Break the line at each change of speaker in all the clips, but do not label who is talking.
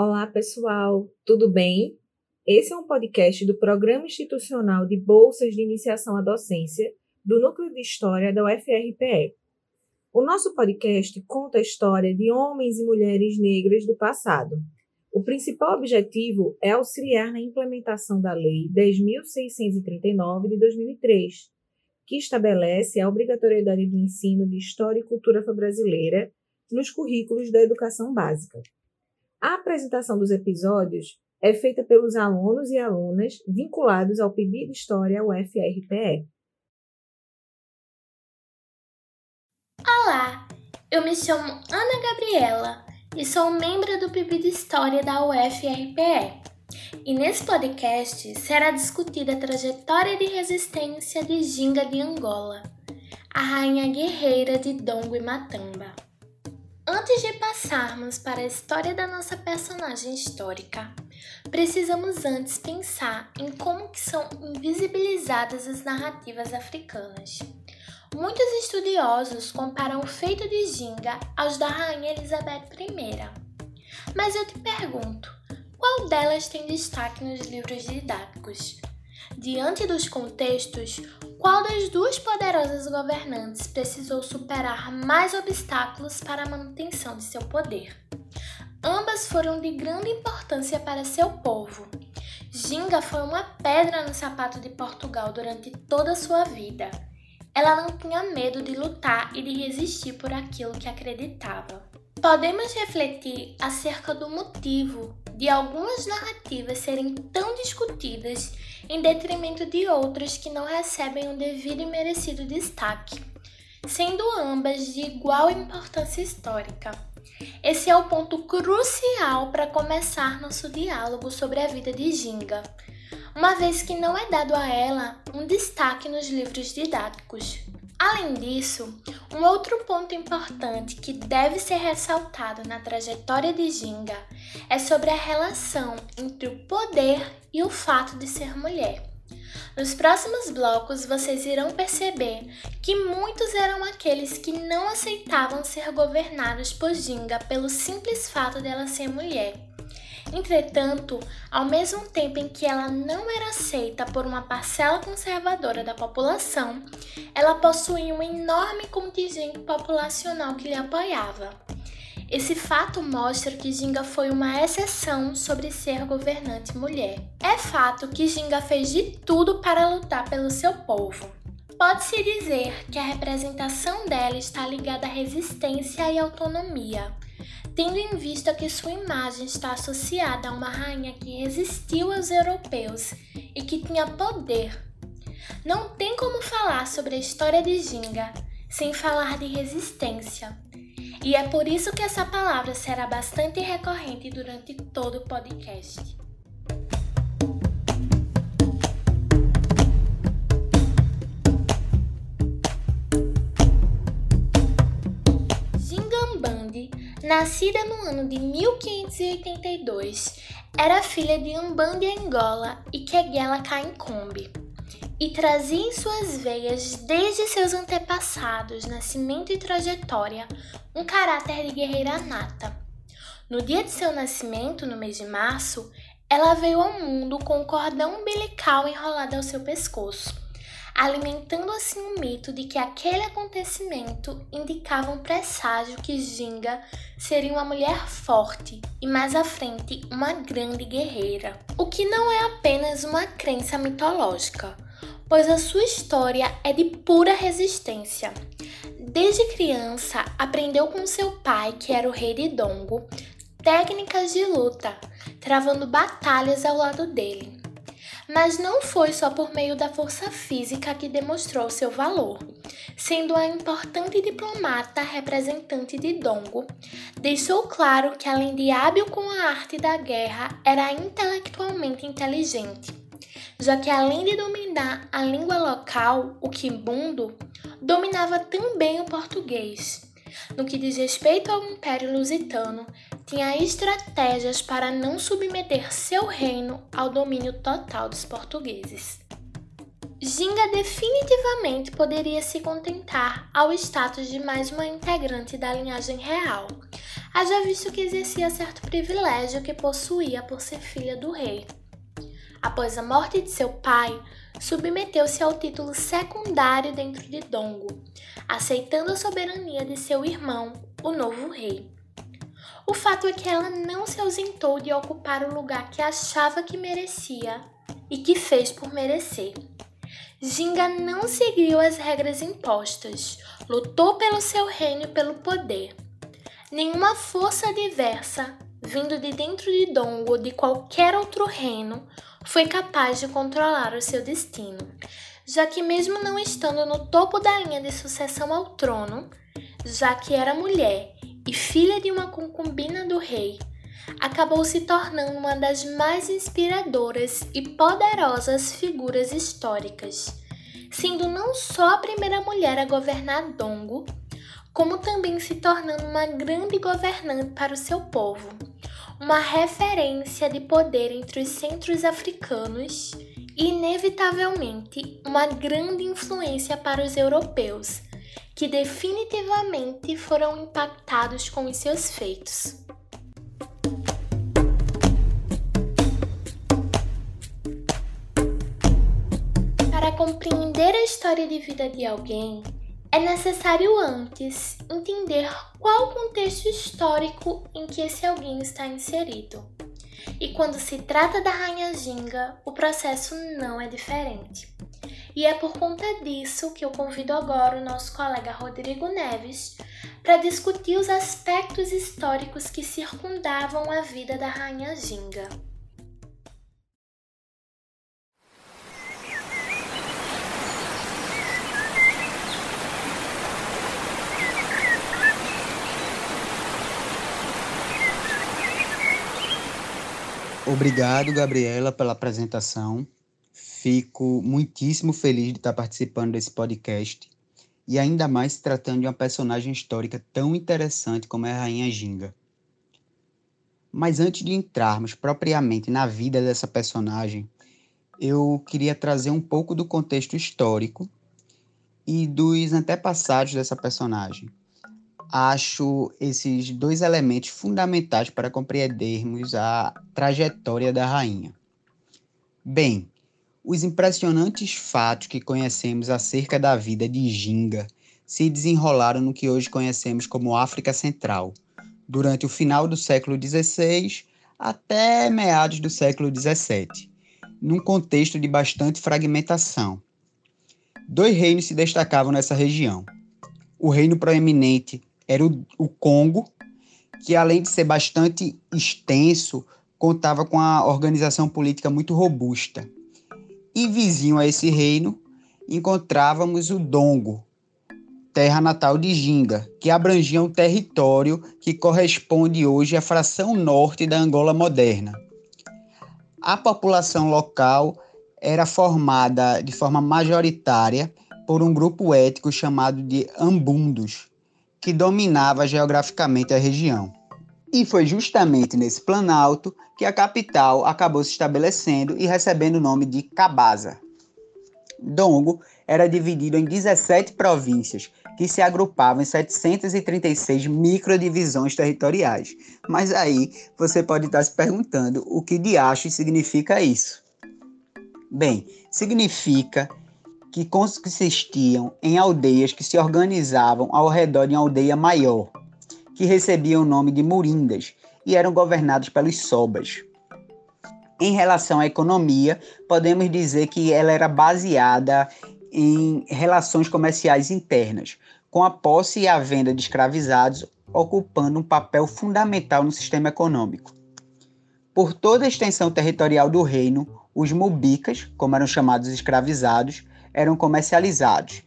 Olá, pessoal, tudo bem? Esse é um podcast do Programa Institucional de Bolsas de Iniciação à Docência do Núcleo de História da UFRPE. O nosso podcast conta a história de homens e mulheres negras do passado. O principal objetivo é auxiliar na implementação da Lei 10.639 de 2003, que estabelece a obrigatoriedade do ensino de História e Cultura Afro-Brasileira nos currículos da educação básica. A apresentação dos episódios é feita pelos alunos e alunas vinculados ao PIB História UFRPE.
Olá, eu me chamo Ana Gabriela e sou membro do PIB de História da UFRPE. E nesse podcast será discutida a trajetória de resistência de Ginga de Angola, a rainha guerreira de Dongo e Matamba. Antes de passarmos para a história da nossa personagem histórica, precisamos antes pensar em como que são invisibilizadas as narrativas africanas. Muitos estudiosos comparam o feito de Ginga aos da rainha Elizabeth I. Mas eu te pergunto, qual delas tem destaque nos livros didáticos? Diante dos contextos, qual das duas poderosas governantes precisou superar mais obstáculos para a manutenção de seu poder? Ambas foram de grande importância para seu povo. Ginga foi uma pedra no sapato de Portugal durante toda a sua vida. Ela não tinha medo de lutar e de resistir por aquilo que acreditava. Podemos refletir acerca do motivo de algumas narrativas serem tão discutidas em detrimento de outras que não recebem o devido e merecido destaque, sendo ambas de igual importância histórica. Esse é o ponto crucial para começar nosso diálogo sobre a vida de Ginga, uma vez que não é dado a ela um destaque nos livros didáticos. Além disso, um outro ponto importante que deve ser ressaltado na trajetória de Ginga é sobre a relação entre o poder e o fato de ser mulher. Nos próximos blocos vocês irão perceber que muitos eram aqueles que não aceitavam ser governados por Ginga pelo simples fato dela ser mulher Entretanto, ao mesmo tempo em que ela não era aceita por uma parcela conservadora da população, ela possuía um enorme contingente populacional que lhe apoiava. Esse fato mostra que Ginga foi uma exceção sobre ser governante mulher. É fato que Ginga fez de tudo para lutar pelo seu povo. Pode-se dizer que a representação dela está ligada à resistência e autonomia tendo em vista que sua imagem está associada a uma rainha que resistiu aos europeus e que tinha poder. Não tem como falar sobre a história de Ginga sem falar de resistência. E é por isso que essa palavra será bastante recorrente durante todo o podcast. Nascida no ano de 1582, era filha de Umbanda Angola e Kegela Kainkombe, e trazia em suas veias, desde seus antepassados, nascimento e trajetória, um caráter de guerreira nata. No dia de seu nascimento, no mês de março, ela veio ao mundo com um cordão umbilical enrolado ao seu pescoço alimentando assim o mito de que aquele acontecimento indicava um presságio que Ginga seria uma mulher forte e mais à frente uma grande guerreira. O que não é apenas uma crença mitológica, pois a sua história é de pura resistência. Desde criança, aprendeu com seu pai, que era o rei de Dongo, técnicas de luta, travando batalhas ao lado dele. Mas não foi só por meio da força física que demonstrou seu valor. Sendo a importante diplomata representante de Dongo, deixou claro que, além de hábil com a arte da guerra, era intelectualmente inteligente, já que, além de dominar a língua local, o quimbundo, dominava também o português. No que diz respeito ao Império Lusitano, tinha estratégias para não submeter seu reino ao domínio total dos portugueses. Ginga definitivamente poderia se contentar ao status de mais uma integrante da linhagem real, haja visto que exercia certo privilégio que possuía por ser filha do rei. Após a morte de seu pai, submeteu-se ao título secundário dentro de Dongo, aceitando a soberania de seu irmão, o novo rei. O fato é que ela não se ausentou de ocupar o lugar que achava que merecia e que fez por merecer. Ginga não seguiu as regras impostas, lutou pelo seu reino e pelo poder. Nenhuma força diversa, vindo de dentro de Dongo ou de qualquer outro reino, foi capaz de controlar o seu destino, já que, mesmo não estando no topo da linha de sucessão ao trono, já que era mulher e filha de uma concubina do rei, acabou se tornando uma das mais inspiradoras e poderosas figuras históricas, sendo não só a primeira mulher a governar Dongo, como também se tornando uma grande governante para o seu povo uma referência de poder entre os centros africanos e, inevitavelmente, uma grande influência para os europeus, que definitivamente foram impactados com os seus feitos. Para compreender a história de vida de alguém, é necessário antes entender qual o contexto histórico em que esse alguém está inserido. E quando se trata da Rainha Ginga, o processo não é diferente. E é por conta disso que eu convido agora o nosso colega Rodrigo Neves para discutir os aspectos históricos que circundavam a vida da Rainha Ginga.
Obrigado, Gabriela, pela apresentação. Fico muitíssimo feliz de estar participando desse podcast e ainda mais se tratando de uma personagem histórica tão interessante como é a Rainha Ginga. Mas antes de entrarmos propriamente na vida dessa personagem, eu queria trazer um pouco do contexto histórico e dos antepassados dessa personagem acho esses dois elementos fundamentais para compreendermos a trajetória da rainha. Bem, os impressionantes fatos que conhecemos acerca da vida de Ginga se desenrolaram no que hoje conhecemos como África Central, durante o final do século XVI até meados do século XVII, num contexto de bastante fragmentação. Dois reinos se destacavam nessa região. O reino proeminente era o, o Congo, que além de ser bastante extenso, contava com a organização política muito robusta. E vizinho a esse reino, encontrávamos o Dongo, terra natal de Ginga, que abrangia um território que corresponde hoje à fração norte da Angola moderna. A população local era formada de forma majoritária por um grupo étnico chamado de Ambundos, que dominava geograficamente a região. E foi justamente nesse planalto que a capital acabou se estabelecendo e recebendo o nome de Cabaza. Dongo era dividido em 17 províncias, que se agrupavam em 736 microdivisões territoriais. Mas aí você pode estar se perguntando o que de acho significa isso. Bem, significa que consistiam em aldeias que se organizavam ao redor de uma aldeia maior, que recebiam o nome de murindas e eram governados pelos sobas. Em relação à economia, podemos dizer que ela era baseada em relações comerciais internas, com a posse e a venda de escravizados ocupando um papel fundamental no sistema econômico. Por toda a extensão territorial do reino, os mubicas, como eram chamados escravizados, eram comercializados.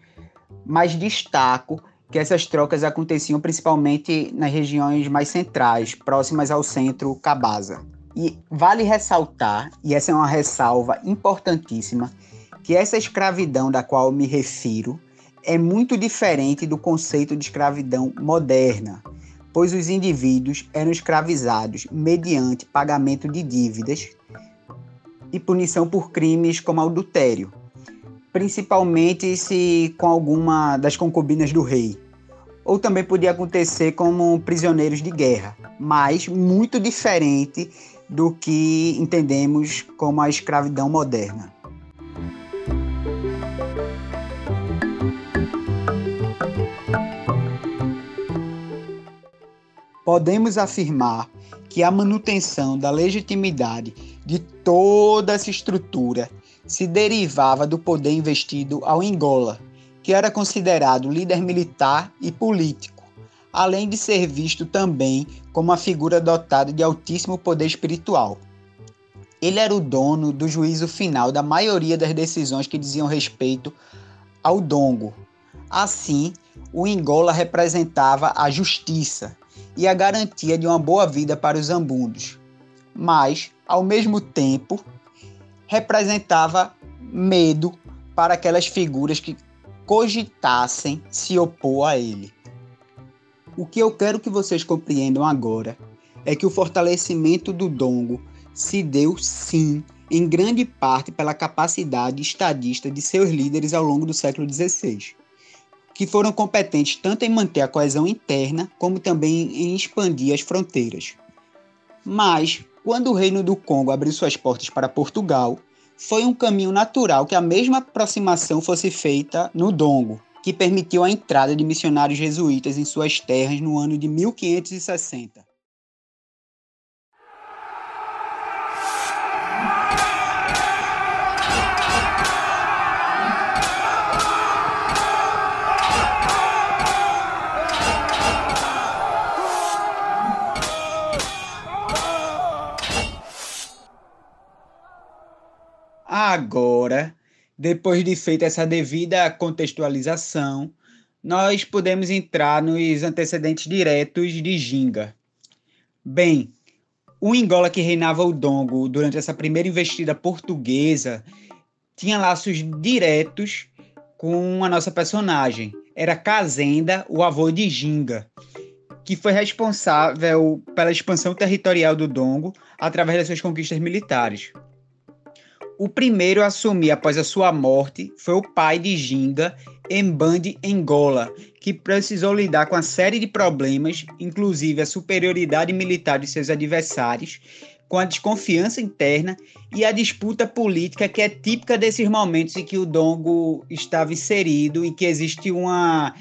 Mas destaco que essas trocas aconteciam principalmente nas regiões mais centrais, próximas ao centro Cabaza. E vale ressaltar, e essa é uma ressalva importantíssima, que essa escravidão da qual me refiro é muito diferente do conceito de escravidão moderna, pois os indivíduos eram escravizados mediante pagamento de dívidas e punição por crimes como adultério, principalmente se com alguma das concubinas do rei. Ou também podia acontecer como prisioneiros de guerra, mas muito diferente do que entendemos como a escravidão moderna. Podemos afirmar que a manutenção da legitimidade de toda essa estrutura se derivava do poder investido ao Angola, que era considerado líder militar e político, além de ser visto também como uma figura dotada de altíssimo poder espiritual. Ele era o dono do juízo final da maioria das decisões que diziam respeito ao Dongo. Assim, o Angola representava a justiça, e a garantia de uma boa vida para os ambundos, mas, ao mesmo tempo, representava medo para aquelas figuras que cogitassem se opor a ele. O que eu quero que vocês compreendam agora é que o fortalecimento do Dongo se deu sim em grande parte pela capacidade estadista de seus líderes ao longo do século XVI que foram competentes tanto em manter a coesão interna como também em expandir as fronteiras. Mas, quando o Reino do Congo abriu suas portas para Portugal, foi um caminho natural que a mesma aproximação fosse feita no Dongo, que permitiu a entrada de missionários jesuítas em suas terras no ano de 1560. Agora, depois de feita essa devida contextualização, nós podemos entrar nos antecedentes diretos de Ginga. Bem, o Angola que reinava o Dongo durante essa primeira investida portuguesa tinha laços diretos com a nossa personagem. Era Kazenda, o avô de Ginga, que foi responsável pela expansão territorial do Dongo através das suas conquistas militares. O primeiro a assumir após a sua morte foi o pai de Ginga, Mbandi Angola, que precisou lidar com uma série de problemas, inclusive a superioridade militar de seus adversários, com a desconfiança interna e a disputa política que é típica desses momentos em que o Dongo estava inserido e que existe uma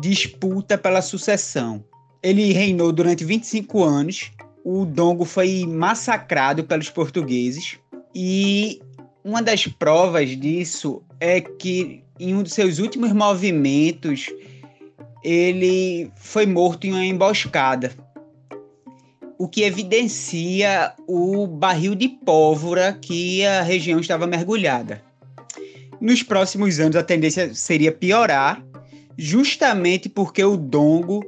disputa pela sucessão. Ele reinou durante 25 anos. O Dongo foi massacrado pelos portugueses e uma das provas disso é que em um dos seus últimos movimentos ele foi morto em uma emboscada, o que evidencia o barril de pólvora que a região estava mergulhada. Nos próximos anos a tendência seria piorar, justamente porque o Dongo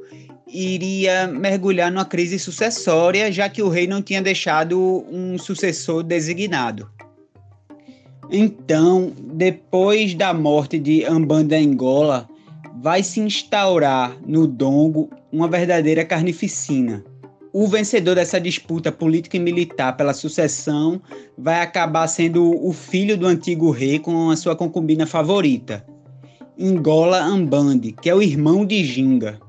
iria mergulhar numa crise sucessória, já que o rei não tinha deixado um sucessor designado. Então, depois da morte de Ambanda Angola, vai se instaurar no Dongo uma verdadeira carnificina. O vencedor dessa disputa política e militar pela sucessão vai acabar sendo o filho do antigo rei com a sua concubina favorita, Angola Ambande, que é o irmão de Ginga.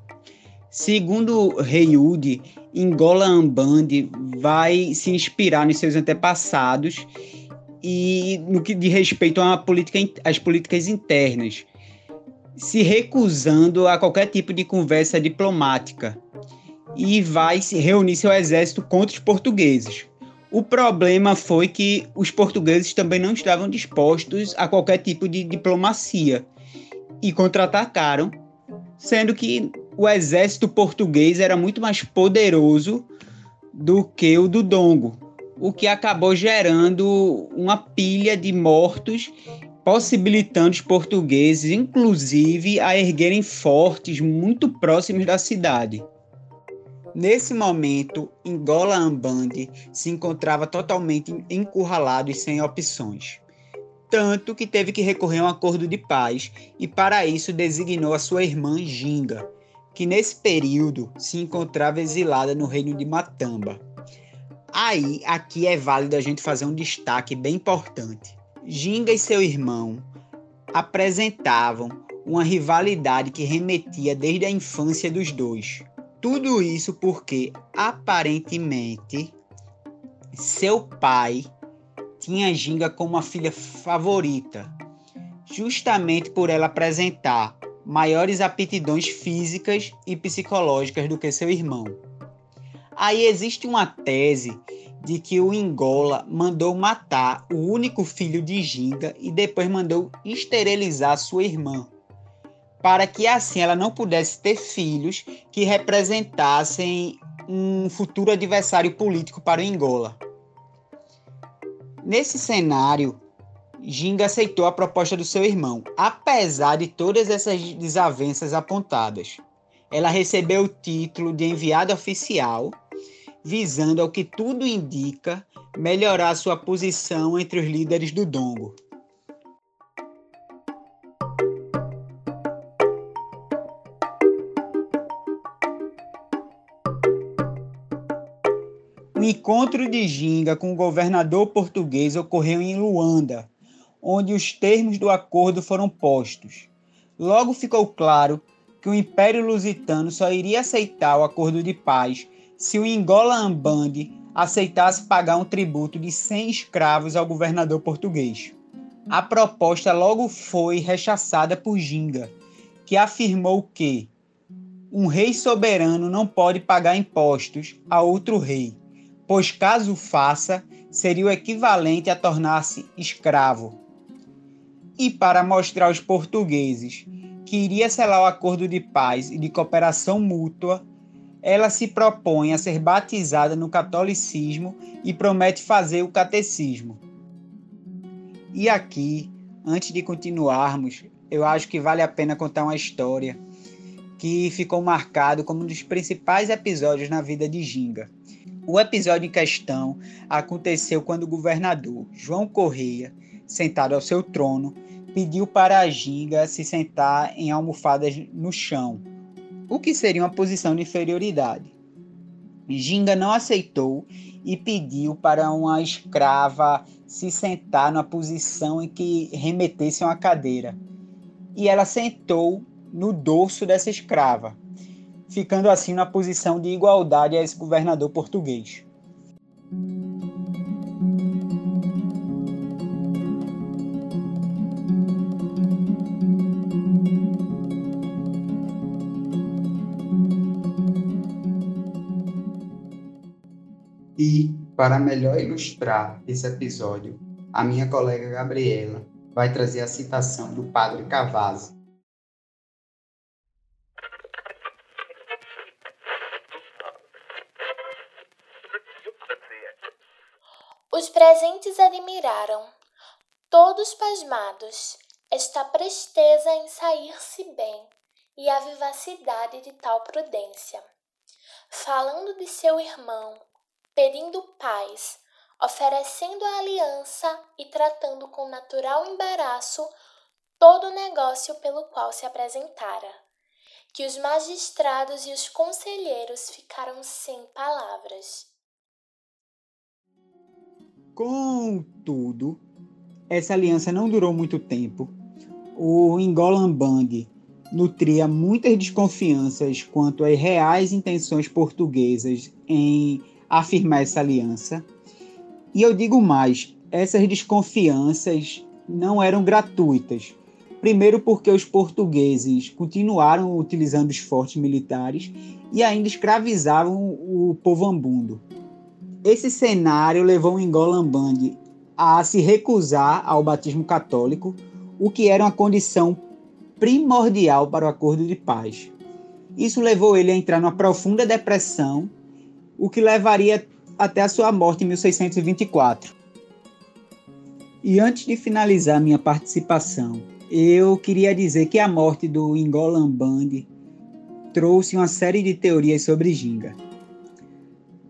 Segundo Rei Udi, Angola Ambande vai se inspirar nos seus antepassados e no que diz respeito à política, às políticas internas, se recusando a qualquer tipo de conversa diplomática. E vai se reunir seu exército contra os portugueses. O problema foi que os portugueses também não estavam dispostos a qualquer tipo de diplomacia. E contra-atacaram, sendo que o exército português era muito mais poderoso do que o do Dongo o que acabou gerando uma pilha de mortos, possibilitando os portugueses, inclusive, a erguerem fortes muito próximos da cidade. Nesse momento, Angola Ambande se encontrava totalmente encurralado e sem opções. Tanto que teve que recorrer a um acordo de paz e, para isso, designou a sua irmã Ginga, que nesse período se encontrava exilada no reino de Matamba. Aí, aqui é válido a gente fazer um destaque bem importante. Ginga e seu irmão apresentavam uma rivalidade que remetia desde a infância dos dois. Tudo isso porque, aparentemente, seu pai tinha Ginga como uma filha favorita, justamente por ela apresentar maiores aptidões físicas e psicológicas do que seu irmão. Aí existe uma tese de que o Ingola mandou matar o único filho de Ginga e depois mandou esterilizar sua irmã, para que assim ela não pudesse ter filhos que representassem um futuro adversário político para o Ingola. Nesse cenário, Ginga aceitou a proposta do seu irmão, apesar de todas essas desavenças apontadas. Ela recebeu o título de enviada oficial visando, ao que tudo indica, melhorar sua posição entre os líderes do Dongo. O encontro de Ginga com o governador português ocorreu em Luanda, onde os termos do acordo foram postos. Logo ficou claro que o Império Lusitano só iria aceitar o acordo de paz se o Ingola Ambande aceitasse pagar um tributo de 100 escravos ao governador português. A proposta logo foi rechaçada por Ginga, que afirmou que um rei soberano não pode pagar impostos a outro rei, pois caso faça, seria o equivalente a tornar-se escravo. E para mostrar aos portugueses que iria selar o acordo de paz e de cooperação mútua, ela se propõe a ser batizada no catolicismo e promete fazer o catecismo. E aqui, antes de continuarmos, eu acho que vale a pena contar uma história que ficou marcado como um dos principais episódios na vida de Ginga. O episódio em questão aconteceu quando o governador João Correia, sentado ao seu trono, pediu para a Ginga se sentar em almofadas no chão, o que seria uma posição de inferioridade. Ginga não aceitou e pediu para uma escrava se sentar na posição em que remetesse uma cadeira. E ela sentou no dorso dessa escrava, ficando assim na posição de igualdade a esse governador português. E, para melhor ilustrar esse episódio, a minha colega Gabriela vai trazer a citação do padre Cavazzi.
Os presentes admiraram, todos pasmados, esta presteza em sair-se bem e a vivacidade de tal prudência. Falando de seu irmão, pedindo paz, oferecendo a aliança e tratando com natural embaraço todo o negócio pelo qual se apresentara, que os magistrados e os conselheiros ficaram sem palavras.
Contudo, essa aliança não durou muito tempo. O Ingolan Bang nutria muitas desconfianças quanto às reais intenções portuguesas em afirmar essa aliança. E eu digo mais, essas desconfianças não eram gratuitas. Primeiro, porque os portugueses continuaram utilizando os fortes militares e ainda escravizavam o povo ambundo. Esse cenário levou o Ngolamband a se recusar ao batismo católico, o que era uma condição primordial para o acordo de paz. Isso levou ele a entrar numa profunda depressão o que levaria até a sua morte em 1624. E antes de finalizar minha participação, eu queria dizer que a morte do Ingolan trouxe uma série de teorias sobre Ginga.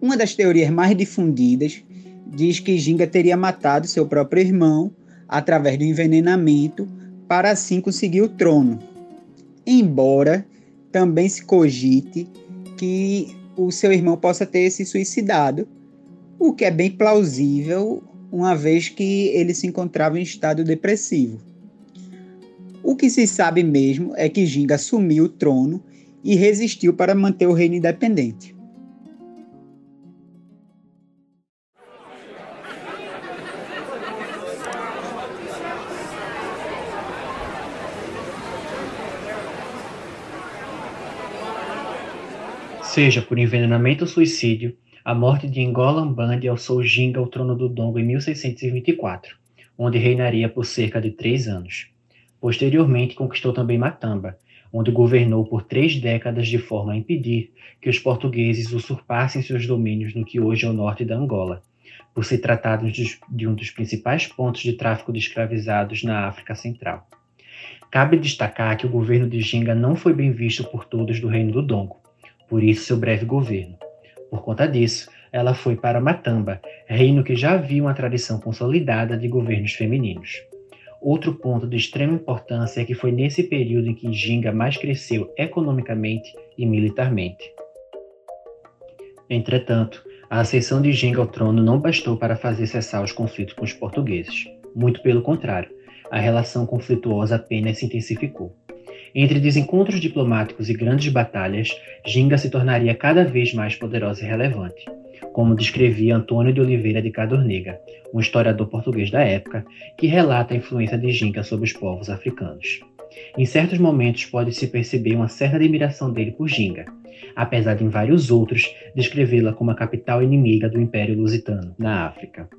Uma das teorias mais difundidas diz que Ginga teria matado seu próprio irmão através do envenenamento para assim conseguir o trono. Embora também se cogite que o seu irmão possa ter se suicidado, o que é bem plausível, uma vez que ele se encontrava em estado depressivo. O que se sabe mesmo é que Ginga assumiu o trono e resistiu para manter o reino independente.
Seja por envenenamento ou suicídio, a morte de Ngolan Bandi alçou Ginga ao trono do Dongo em 1624, onde reinaria por cerca de três anos. Posteriormente, conquistou também Matamba, onde governou por três décadas de forma a impedir que os portugueses usurpassem seus domínios no que hoje é o norte da Angola, por se tratar de um dos principais pontos de tráfico de escravizados na África Central. Cabe destacar que o governo de Ginga não foi bem visto por todos do Reino do Dongo por isso seu breve governo. Por conta disso, ela foi para Matamba, reino que já havia uma tradição consolidada de governos femininos. Outro ponto de extrema importância é que foi nesse período em que Ginga mais cresceu economicamente e militarmente. Entretanto, a ascensão de Ginga ao trono não bastou para fazer cessar os conflitos com os portugueses. Muito pelo contrário, a relação conflituosa apenas se intensificou. Entre desencontros diplomáticos e grandes batalhas, Ginga se tornaria cada vez mais poderosa e relevante, como descrevia Antônio de Oliveira de Cadornega, um historiador português da época, que relata a influência de Ginga sobre os povos africanos. Em certos momentos pode-se perceber uma certa admiração dele por Ginga, apesar de em vários outros descrevê-la como a capital inimiga do Império Lusitano, na África.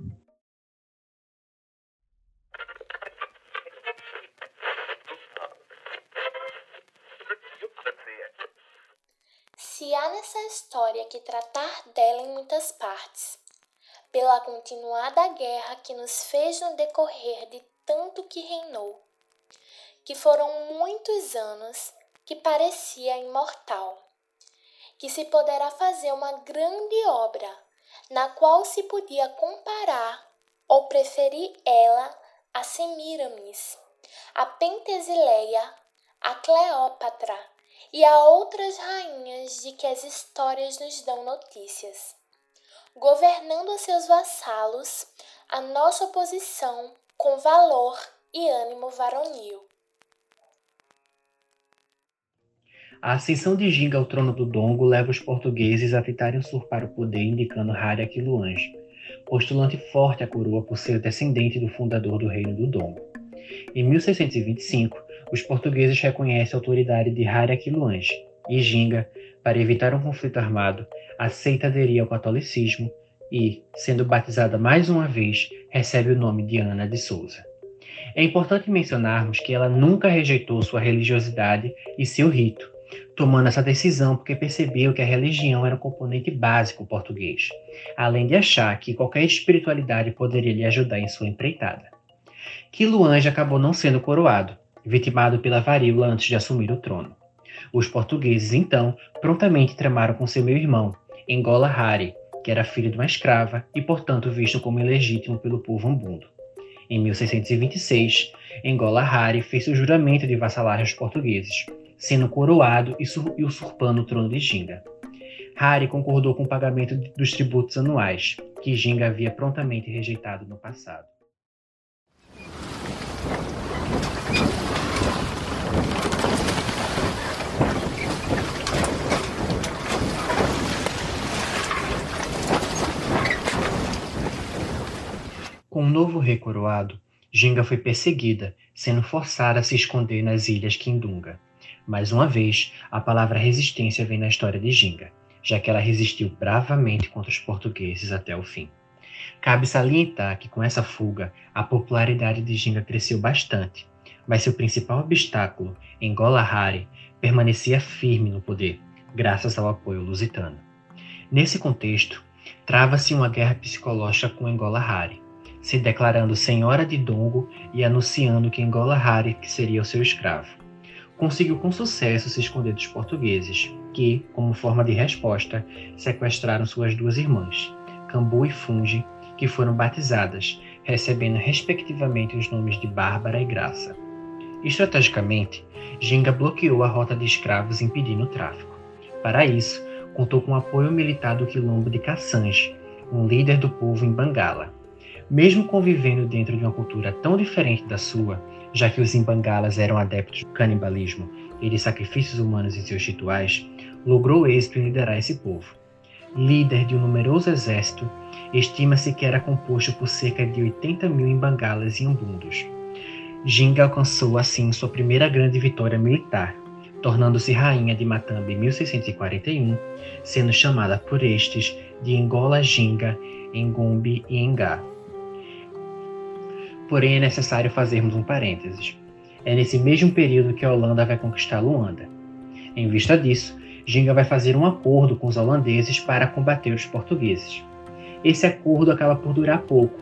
Se há nessa história que tratar dela em muitas partes, pela continuada guerra que nos fez no decorrer de tanto que reinou, que foram muitos anos que parecia imortal, que se poderá fazer uma grande obra, na qual se podia comparar ou preferir ela a Semiramis, a Pentesileia, a Cleópatra, e a outras rainhas de que as histórias nos dão notícias, governando a seus vassalos a nossa oposição com valor e ânimo varonil.
A ascensão de Ginga ao trono do Dongo leva os portugueses a tentarem usurpar o poder, indicando Hari Aquiluange, postulante forte à coroa por ser descendente do fundador do reino do Dongo. Em 1625, os portugueses reconhecem a autoridade de Hari Aquiluange e Ginga, para evitar um conflito armado, aceita aderir ao catolicismo e, sendo batizada mais uma vez, recebe o nome de Ana de Souza. É importante mencionarmos que ela nunca rejeitou sua religiosidade e seu rito, tomando essa decisão porque percebeu que a religião era um componente básico português, além de achar que qualquer espiritualidade poderia lhe ajudar em sua empreitada. Quiluange acabou não sendo coroado, vitimado pela varíola antes de assumir o trono. Os portugueses, então, prontamente tramaram com seu meio-irmão, Engola Hari, que era filho de uma escrava e, portanto, visto como ilegítimo pelo povo umbundo. Em 1626, Engola Hari fez o juramento de vassalagem aos portugueses, sendo coroado e usurpando o trono de Ginga. Hari concordou com o pagamento dos tributos anuais, que Ginga havia prontamente rejeitado no passado. Com o um novo rei coroado, Ginga foi perseguida, sendo forçada a se esconder nas ilhas Quindunga. Mais uma vez, a palavra resistência vem na história de Ginga, já que ela resistiu bravamente contra os portugueses até o fim. Cabe salientar que com essa fuga, a popularidade de Ginga cresceu bastante, mas seu principal obstáculo, Engola Hari, permanecia firme no poder, graças ao apoio lusitano. Nesse contexto, trava-se uma guerra psicológica com Engola Hari, se declarando senhora de Dongo e anunciando que Engola Hari seria o seu escravo. Conseguiu com sucesso se esconder dos portugueses, que, como forma de resposta, sequestraram suas duas irmãs, Cambu e Funge, que foram batizadas, recebendo respectivamente os nomes de Bárbara e Graça. Estrategicamente, Ginga bloqueou a rota de escravos impedindo o tráfico. Para isso, contou com o apoio militar do quilombo de Cassange, um líder do povo em Bangala, Mesmo convivendo dentro de uma cultura tão diferente da sua, já que os imbangalas eram adeptos do canibalismo e de sacrifícios humanos em seus rituais, logrou êxito em liderar esse povo. Líder de um numeroso exército, estima-se que era composto por cerca de 80 mil imbangalas e umbundos. Ginga alcançou assim sua primeira grande vitória militar, tornando-se rainha de Matamba em 1641, sendo chamada por estes de Engola Ginga, Engombe e Engá. Porém, é necessário fazermos um parênteses. É nesse mesmo período que a Holanda vai conquistar Luanda. Em vista disso, Ginga vai fazer um acordo com os holandeses para combater os portugueses. Esse acordo acaba por durar pouco,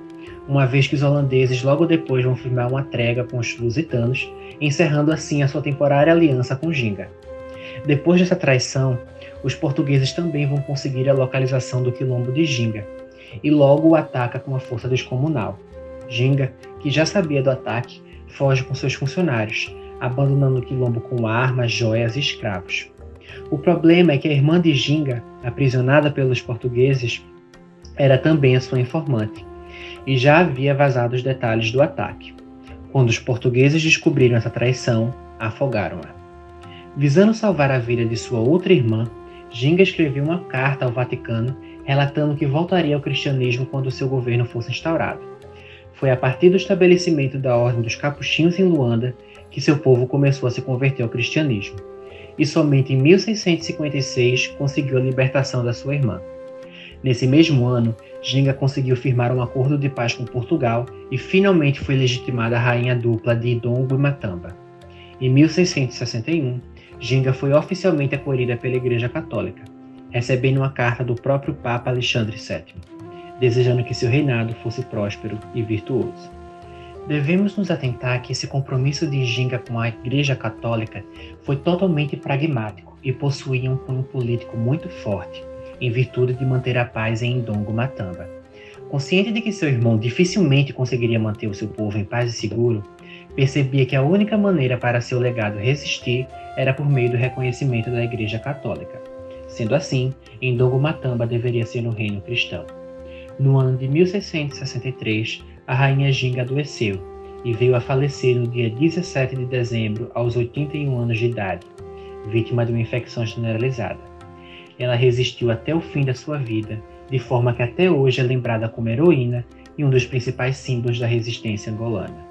uma vez que os holandeses logo depois vão firmar uma trégua com os lusitanos, encerrando assim a sua temporária aliança com Ginga. Depois dessa traição, os portugueses também vão conseguir a localização do quilombo de Ginga, e logo o ataca com uma força descomunal. Ginga, que já sabia do ataque, foge com seus funcionários, abandonando o quilombo com armas, joias e escravos. O problema é que a irmã de Ginga, aprisionada pelos portugueses, era também a sua informante, e já havia vazado os detalhes do ataque. Quando os portugueses descobriram essa traição, afogaram-a. Visando salvar a vida de sua outra irmã, Ginga escreveu uma carta ao Vaticano relatando que voltaria ao cristianismo quando seu governo fosse instaurado. Foi a partir do estabelecimento da Ordem dos Capuchinhos em Luanda que seu povo começou a se converter ao cristianismo. E somente em 1656 conseguiu a libertação da sua irmã. Nesse mesmo ano, Ginga conseguiu firmar um acordo de paz com Portugal e finalmente foi legitimada a rainha dupla de Idongo e Matamba. Em 1661, Ginga foi oficialmente acolhida pela Igreja Católica, recebendo uma carta do próprio Papa Alexandre VII, desejando que seu reinado fosse próspero e virtuoso. Devemos nos atentar que esse compromisso de Ginga com a Igreja Católica foi totalmente pragmático e possuía um cunho político muito forte, em virtude de manter a paz em Indongo Matamba. Consciente de que seu irmão dificilmente conseguiria manter o seu povo em paz e seguro, percebia que a única maneira para seu legado resistir era por meio do reconhecimento da Igreja Católica. Sendo assim, Indongo Matamba deveria ser um reino cristão. No ano de 1663, a rainha Ginga adoeceu e veio a falecer no dia 17 de dezembro, aos 81 anos de idade, vítima de uma infecção generalizada ela resistiu até o fim da sua vida, de forma que até hoje é lembrada como heroína e um dos principais símbolos da resistência angolana.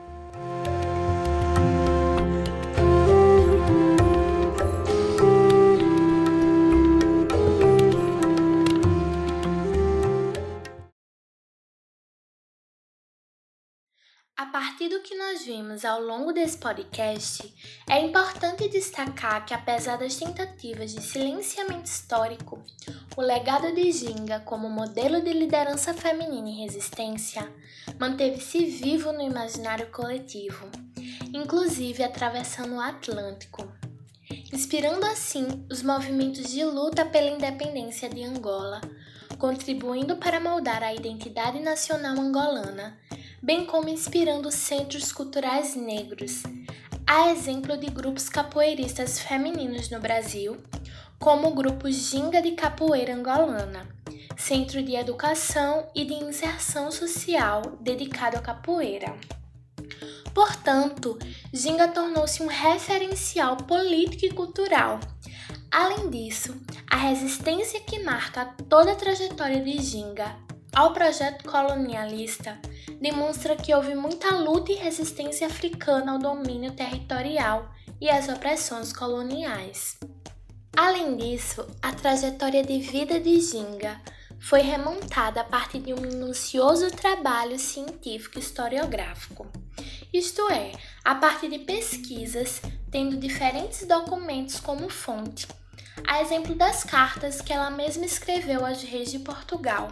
Vimos ao longo desse podcast, é importante destacar que, apesar das tentativas de silenciamento histórico, o legado de Ginga como modelo de liderança feminina e resistência manteve-se vivo no imaginário coletivo, inclusive atravessando o Atlântico, inspirando assim os movimentos de luta pela independência de Angola, contribuindo para moldar a identidade nacional angolana bem como inspirando centros culturais negros, a exemplo de grupos capoeiristas femininos no Brasil, como o grupo Ginga de Capoeira Angolana, centro de educação e de inserção social dedicado à capoeira. Portanto, Ginga tornou-se um referencial político e cultural. Além disso, a resistência que marca toda a trajetória de Ginga ao projeto colonialista demonstra que houve muita luta e resistência africana ao domínio territorial e às opressões coloniais. Além disso, a trajetória de vida de Ginga foi remontada a partir de um minucioso trabalho científico historiográfico, isto é, a partir de pesquisas tendo diferentes documentos como fonte, a exemplo das cartas que ela mesma escreveu aos reis de Portugal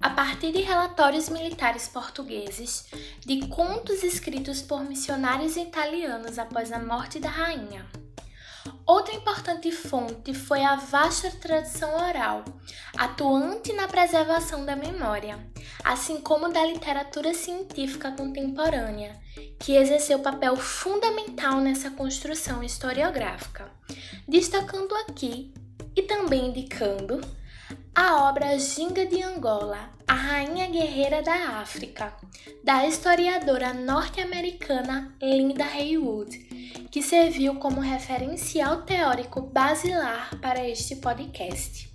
a partir de relatórios militares portugueses, de contos escritos por missionários italianos após a morte da rainha. Outra importante fonte foi a vasta tradição oral, atuante na preservação da memória, assim como da literatura científica contemporânea, que exerceu papel fundamental nessa construção historiográfica, destacando aqui e também indicando a obra Ginga de Angola, a Rainha Guerreira da África, da historiadora norte-americana Linda Haywood, que serviu como referencial teórico basilar para este podcast.